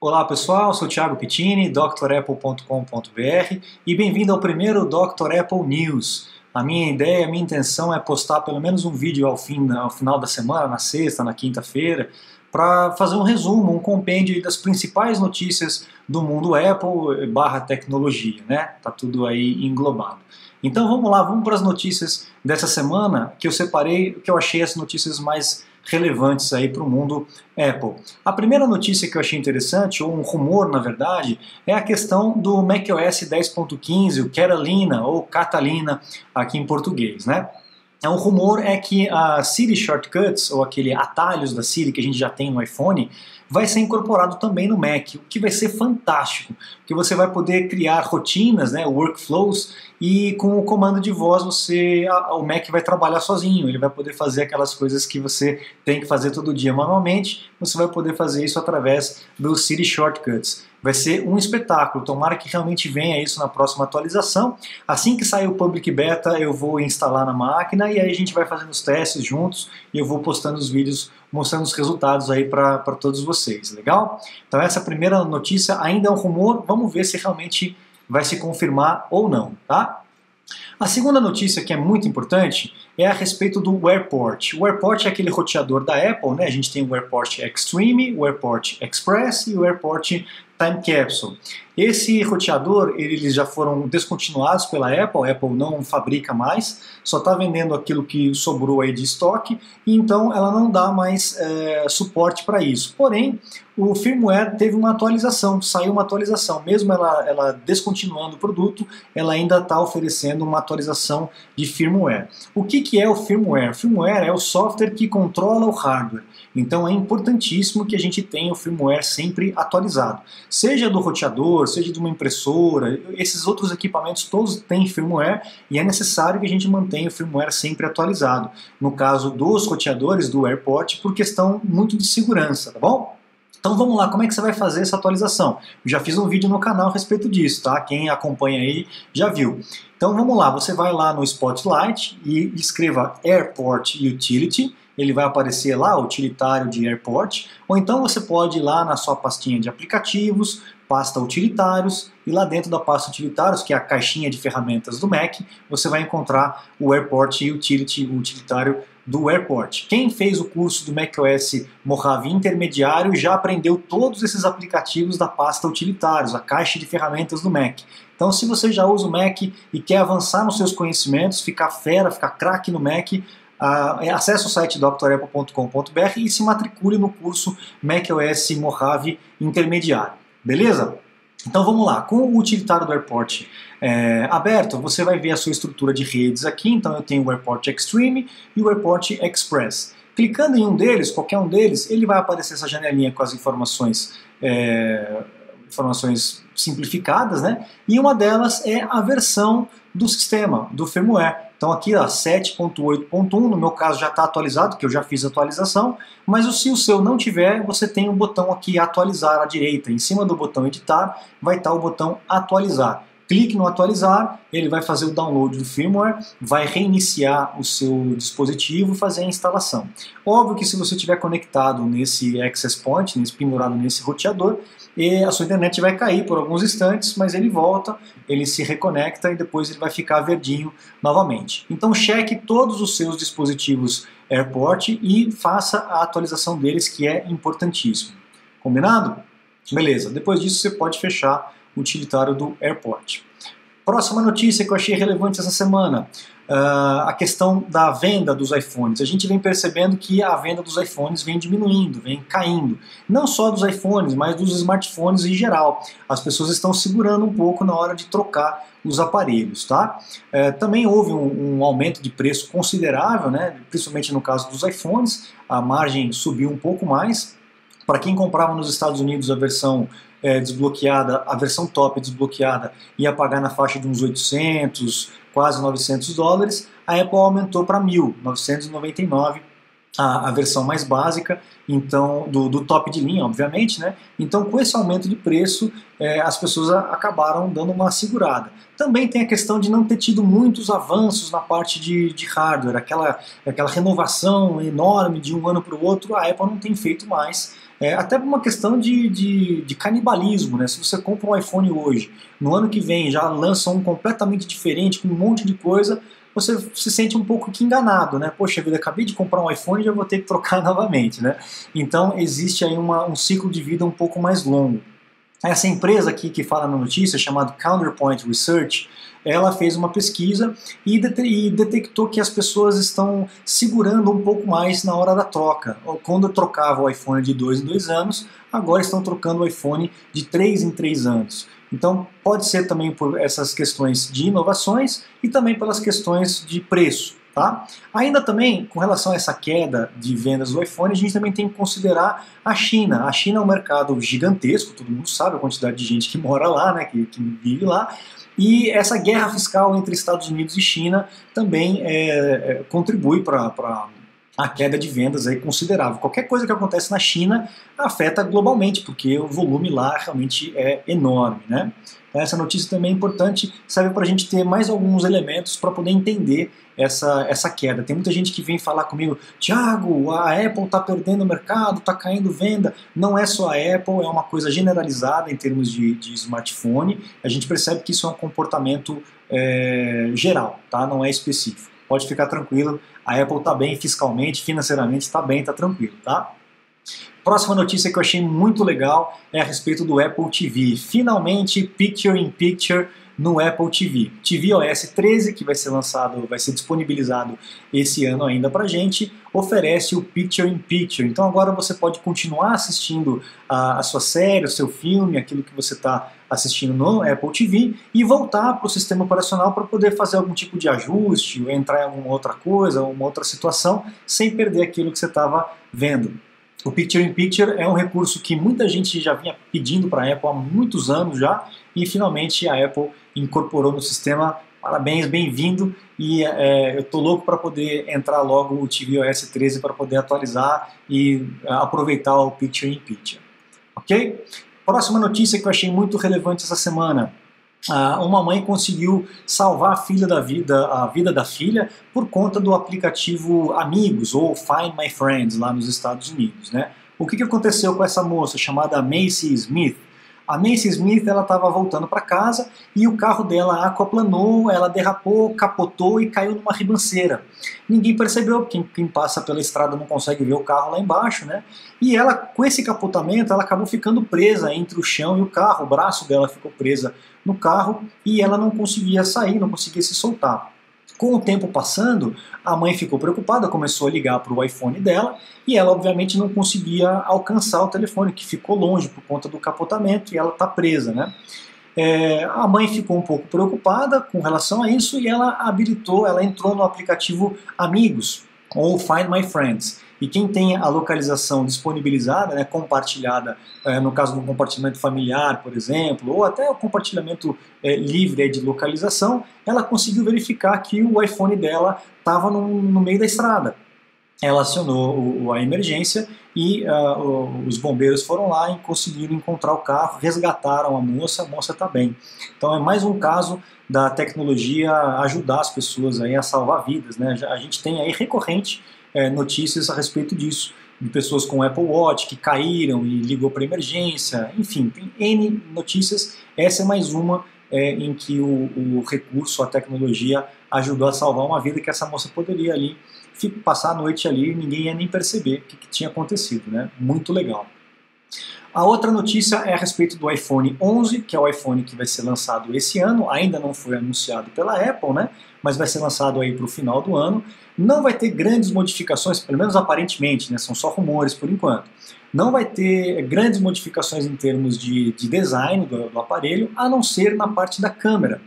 Olá pessoal, sou Thiago Pittini, drapple.com.br e bem-vindo ao primeiro Dr. Apple News. A minha ideia, a minha intenção é postar pelo menos um vídeo ao, fim, ao final da semana, na sexta, na quinta-feira, para fazer um resumo, um compêndio das principais notícias do mundo Apple barra tecnologia, né? Tá tudo aí englobado. Então vamos lá, vamos para as notícias dessa semana que eu separei, que eu achei as notícias mais relevantes aí para o mundo Apple. A primeira notícia que eu achei interessante, ou um rumor na verdade, é a questão do macOS 10.15, o Catalina ou Catalina aqui em português, né? É um rumor é que a Siri Shortcuts, ou aquele atalhos da Siri que a gente já tem no iPhone, vai ser incorporado também no Mac, o que vai ser fantástico, porque você vai poder criar rotinas, né, workflows, e com o comando de voz você, a, o Mac vai trabalhar sozinho, ele vai poder fazer aquelas coisas que você tem que fazer todo dia manualmente, você vai poder fazer isso através do Siri Shortcuts. Vai ser um espetáculo, tomara que realmente venha isso na próxima atualização. Assim que sair o Public Beta, eu vou instalar na máquina e aí a gente vai fazendo os testes juntos e eu vou postando os vídeos mostrando os resultados aí para todos vocês, legal? Então essa primeira notícia ainda é um rumor, vamos ver se realmente vai se confirmar ou não, tá? A segunda notícia que é muito importante é a respeito do AirPort. O AirPort é aquele roteador da Apple, né? A gente tem o AirPort Extreme, o AirPort Express e o AirPort Time Capsule. Esse roteador, eles já foram descontinuados pela Apple, a Apple não fabrica mais, só está vendendo aquilo que sobrou aí de estoque, então ela não dá mais é, suporte para isso. Porém, o firmware teve uma atualização, saiu uma atualização, mesmo ela, ela descontinuando o produto, ela ainda está oferecendo uma atualização de firmware. O que, que é o firmware? O firmware é o software que controla o hardware, então é importantíssimo que a gente tenha o firmware sempre atualizado seja do roteador, seja de uma impressora, esses outros equipamentos todos têm firmware e é necessário que a gente mantenha o firmware sempre atualizado. No caso dos roteadores do AirPort, por questão muito de segurança, tá bom? Então vamos lá, como é que você vai fazer essa atualização? Eu já fiz um vídeo no canal a respeito disso, tá? Quem acompanha aí já viu. Então vamos lá, você vai lá no Spotlight e escreva Airport Utility ele vai aparecer lá, utilitário de Airport, ou então você pode ir lá na sua pastinha de aplicativos, pasta utilitários, e lá dentro da pasta utilitários, que é a caixinha de ferramentas do Mac, você vai encontrar o Airport Utility, o utilitário do Airport. Quem fez o curso do macOS Mojave Intermediário já aprendeu todos esses aplicativos da pasta utilitários, a caixa de ferramentas do Mac. Então, se você já usa o Mac e quer avançar nos seus conhecimentos, ficar fera, ficar craque no Mac, Uh, acesse o site drapple.com.br e se matricule no curso macOS Mojave Intermediário. Beleza? Então vamos lá, com o utilitário do Airport é, aberto, você vai ver a sua estrutura de redes aqui. Então eu tenho o Airport Extreme e o Airport Express. Clicando em um deles, qualquer um deles, ele vai aparecer essa janelinha com as informações, é, informações simplificadas, né? E uma delas é a versão do sistema, do firmware. Então aqui, 7.8.1, no meu caso já está atualizado, que eu já fiz atualização, mas se o seu não tiver, você tem um botão aqui atualizar à direita. Em cima do botão editar, vai estar tá o botão atualizar. Clique no atualizar, ele vai fazer o download do firmware, vai reiniciar o seu dispositivo fazer a instalação. Óbvio que se você estiver conectado nesse access point, nesse pendurado nesse roteador, a sua internet vai cair por alguns instantes, mas ele volta, ele se reconecta e depois ele vai ficar verdinho novamente. Então cheque todos os seus dispositivos AirPort e faça a atualização deles, que é importantíssimo. Combinado? Beleza, depois disso você pode fechar utilitário do AirPort. Próxima notícia que eu achei relevante essa semana uh, a questão da venda dos iPhones. A gente vem percebendo que a venda dos iPhones vem diminuindo, vem caindo. Não só dos iPhones, mas dos smartphones em geral. As pessoas estão segurando um pouco na hora de trocar os aparelhos, tá? É, também houve um, um, aumento de preço considerável, né? Principalmente no caso dos iPhones, a margem subiu um pouco mais. Para quem comprava nos Estados Unidos a versão é, desbloqueada, a versão top desbloqueada ia pagar na faixa de uns 800, quase 900 dólares, a Apple aumentou para 1.999 a, a versão mais básica, então do, do, top de linha, obviamente, né? Então, com esse aumento de preço, é, as pessoas a, acabaram dando uma segurada. Também tem a questão de não ter tido muitos avanços na parte de, de hardware, aquela, aquela renovação enorme de um ano para o outro, a Apple não tem feito mais. É, até por uma questão de, de, de, canibalismo, né? Se você compra um iPhone hoje, no ano que vem já lança um completamente diferente, com um monte de coisa, você se sente um pouco que enganado, né? Poxa vida, acabei de comprar um iPhone e já vou ter que trocar novamente, né? Então existe aí uma, um ciclo de vida um pouco mais longo. Essa empresa aqui que fala na notícia, chamada Counterpoint Research, ela fez uma pesquisa e, detectou que as pessoas estão segurando um pouco mais na hora da troca. Quando trocava o iPhone de 2 em 2 anos, agora estão trocando o iPhone de 3 em 3 anos. Então pode ser também por essas questões de inovações e também pelas questões de preço. Tá? Ainda também, com relação a essa queda de vendas do iPhone, a gente também tem que considerar a China. A China é um mercado gigantesco, todo mundo sabe a quantidade de gente que mora lá, né, que, que vive lá, e essa guerra fiscal entre Estados Unidos e China também é, é, contribui para a queda de vendas aí considerável. Qualquer coisa que acontece na China afeta globalmente, porque o volume lá realmente é enorme. Né? Então, essa notícia também é importante, serve para a gente ter mais alguns elementos para poder entender essa, essa queda. Tem muita gente que vem falar comigo, Tiago, a Apple está perdendo o mercado, está caindo venda. Não é só a Apple, é uma coisa generalizada em termos de, de smartphone. A gente percebe que isso é um comportamento é, geral, tá? não é específico. Pode ficar tranquilo, a Apple está bem fiscalmente, financeiramente está bem, está tranquilo, tá? Próxima notícia que eu achei muito legal é a respeito do Apple TV. Finalmente, Picture in Picture no Apple TV. TV OS 13, que vai ser lançado, vai ser disponibilizado esse ano ainda pra gente, oferece o Picture in Picture. Então agora você pode continuar assistindo a, a sua série, o seu filme, aquilo que você está assistindo no Apple TV e voltar para o sistema operacional para poder fazer algum tipo de ajuste, ou entrar em alguma outra coisa, uma outra situação, sem perder aquilo que você estava vendo. O Picture in Picture é um recurso que muita gente já vinha pedindo para a Apple há muitos anos já e finalmente a Apple incorporou no sistema. Parabéns, bem-vindo e é, eu estou louco para poder entrar logo o tvOS 13 para poder atualizar e é, aproveitar o Picture in Picture. Ok? Próxima notícia que eu achei muito relevante essa semana. Ah, uma mãe conseguiu salvar a filha da vida, a vida da filha por conta do aplicativo Amigos ou Find My Friends lá nos Estados Unidos, né? O que, que aconteceu com essa moça chamada Macy Smith? A Macy Smith ela estava voltando para casa e o carro dela aquaplanou, ela derrapou, capotou e caiu numa ribanceira. Ninguém percebeu, quem, quem passa pela estrada não consegue ver o carro lá embaixo, né? E ela, com esse capotamento, ela acabou ficando presa entre o chão e o carro. O braço dela ficou presa no carro e ela não conseguia sair, não conseguia se soltar. Com o tempo passando, a mãe ficou preocupada, começou a ligar para o iPhone dela e ela, obviamente, não conseguia alcançar o telefone, que ficou longe por conta do capotamento e ela está presa, né? É, a mãe ficou um pouco preocupada com relação a isso e ela habilitou, ela entrou no aplicativo Amigos ou Find My Friends. E quem tem a localização disponibilizada, né, compartilhada, é, no caso do compartilhamento familiar, por exemplo, ou até o compartilhamento é, livre de localização, ela conseguiu verificar que o iPhone dela estava no, no, meio da estrada. Ela acionou a emergência e uh, os bombeiros foram lá e conseguiram encontrar o carro, resgataram a moça, a moça está bem. Então é mais um caso da tecnologia ajudar as pessoas aí a salvar vidas. Né? A gente tem aí recorrente é, notícias a respeito disso, de pessoas com Apple Watch que caíram e ligou para emergência, enfim, tem N notícias. Essa é mais uma é, em que o, o, recurso, a tecnologia ajudou a salvar uma vida que essa moça poderia ali passar a noite ali e ninguém ia nem perceber o que, que tinha acontecido, né? Muito legal. A outra notícia é a respeito do iPhone 11, que é o iPhone que vai ser lançado esse ano, ainda não foi anunciado pela Apple, né? Mas vai ser lançado aí para o final do ano. Não vai ter grandes modificações, pelo menos aparentemente, né? São só rumores por enquanto. Não vai ter grandes modificações em termos de, de design do, do, aparelho, a não ser na parte da câmera.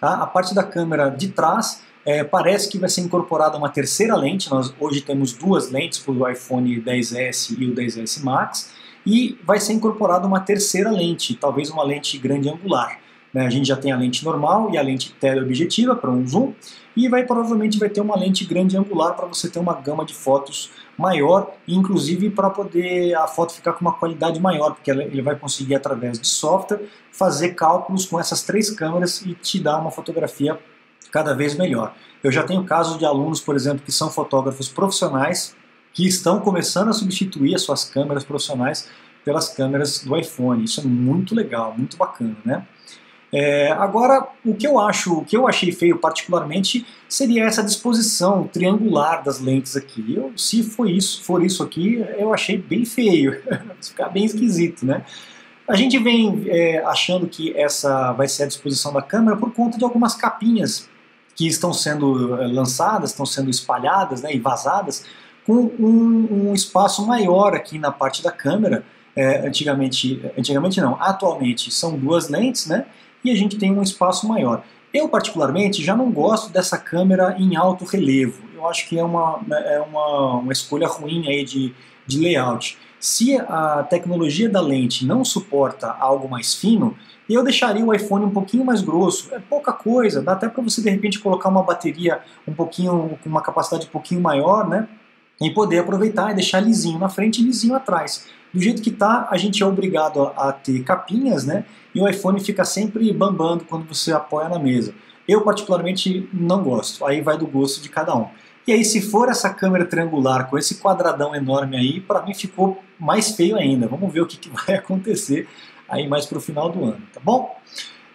Tá? A parte da câmera de trás é, parece que vai ser incorporada uma terceira lente. Nós hoje temos duas lentes para o iPhone 10S e o 10S Max e vai ser incorporada uma terceira lente, talvez uma lente grande angular. Né? A gente já tem a lente normal e a lente teleobjetiva para um zoom, e vai provavelmente vai ter uma lente grande angular para você ter uma gama de fotos maior, inclusive para poder a foto ficar com uma qualidade maior, porque ele vai conseguir através de software fazer cálculos com essas três câmeras e te dar uma fotografia cada vez melhor. Eu já tenho casos de alunos, por exemplo, que são fotógrafos profissionais que estão começando a substituir as suas câmeras profissionais pelas câmeras do iPhone. Isso é muito legal, muito bacana, né? É, agora, o que eu acho, o que eu achei feio particularmente seria essa disposição triangular das lentes aqui. Eu, se for isso, for isso aqui, eu achei bem feio, ficar bem esquisito, né? A gente vem é, achando que essa vai ser a disposição da câmera por conta de algumas capinhas que estão sendo é, lançadas, estão sendo espalhadas né, e vazadas com um, um espaço maior aqui na parte da câmera. É, antigamente, antigamente não, atualmente são duas lentes, né? E a gente tem um espaço maior. Eu, particularmente, já não gosto dessa câmera em alto relevo. Eu acho que é uma, é uma, uma escolha ruim aí de, de layout. Se a tecnologia da lente não suporta algo mais fino, eu deixaria o iPhone um pouquinho mais grosso. É pouca coisa, dá até para você de repente colocar uma bateria um pouquinho com uma capacidade um pouquinho maior, né? E poder aproveitar e deixar lisinho na frente e lisinho atrás. Do jeito que tá, a gente é obrigado a, a ter capinhas, né? E o iPhone fica sempre bambando quando você apoia na mesa. Eu particularmente não gosto. Aí vai do gosto de cada um. E aí, se for essa câmera triangular com esse quadradão enorme aí, para mim ficou mais feio ainda. Vamos ver o que, que vai acontecer aí mais para o final do ano, tá bom?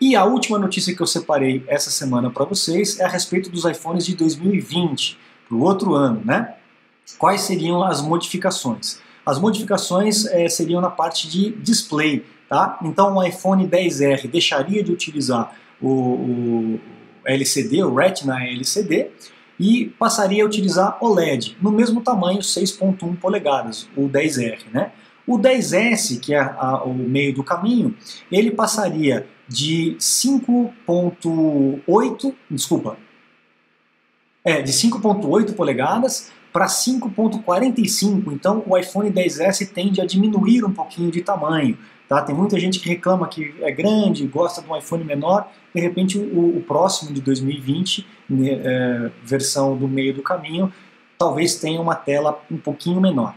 E a última notícia que eu separei essa semana para vocês é a respeito dos iPhones de 2020, para o outro ano, né? Quais seriam as modificações? As modificações é, seriam na parte de display, tá? Então o iPhone 10R deixaria de utilizar o, o LCD, o Retina LCD, e passaria a utilizar OLED, no mesmo tamanho, 6.1 polegadas, o 10R, né? O 10S, que é a, o meio do caminho, ele passaria de 5.8, desculpa, é, de 5.8 polegadas para 5.45, então o iPhone 10S tende a diminuir um pouquinho de tamanho. Tá? Tem muita gente que reclama que é grande, gosta de um iPhone menor, de repente o, o próximo de 2020, né, é, versão do meio do caminho, talvez tenha uma tela um pouquinho menor.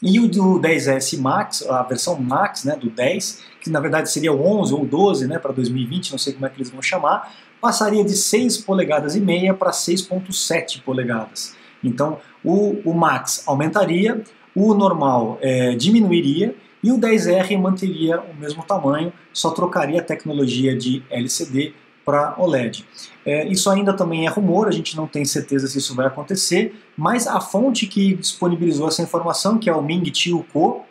E o do 10S Max, a versão Max né, do 10, que na verdade seria o 11 ou 12 né, para 2020, não sei como é que eles vão chamar, passaria de 6 polegadas e meia para 6.7 polegadas. Então o, o Max aumentaria, o normal é, diminuiria e o 10R manteria o mesmo tamanho, só trocaria a tecnologia de LCD para OLED. É, isso ainda também é rumor, a gente não tem certeza se isso vai acontecer, mas a fonte que disponibilizou essa informação, que é o Ming Chiu Ko,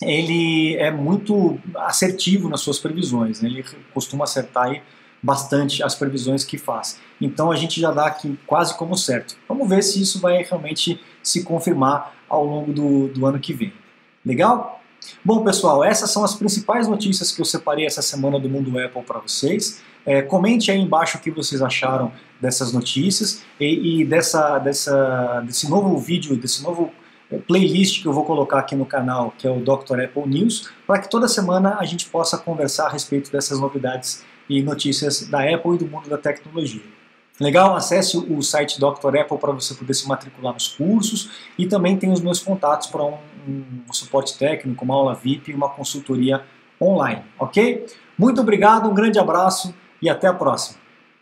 ele é muito assertivo nas suas previsões, né? ele costuma acertar bastante as previsões que faz. Então a gente já dá aqui quase como certo. Vamos ver se isso vai realmente se confirmar ao longo do, do ano que vem. Legal? Bom, pessoal, essas são as principais notícias que eu separei essa semana do mundo Apple para vocês. É, comente aí embaixo o que vocês acharam dessas notícias e, e dessa, dessa, desse novo vídeo, desse novo é, playlist que eu vou colocar aqui no canal, que é o Dr. Apple News, para que toda semana a gente possa conversar a respeito dessas novidades e notícias da Apple e do mundo da tecnologia. Legal? Acesse o site Dr. Apple para você poder se matricular nos cursos e também tem os meus contatos para um, suporte técnico, uma aula VIP e uma consultoria online, ok? Muito obrigado, um grande abraço e até a próxima.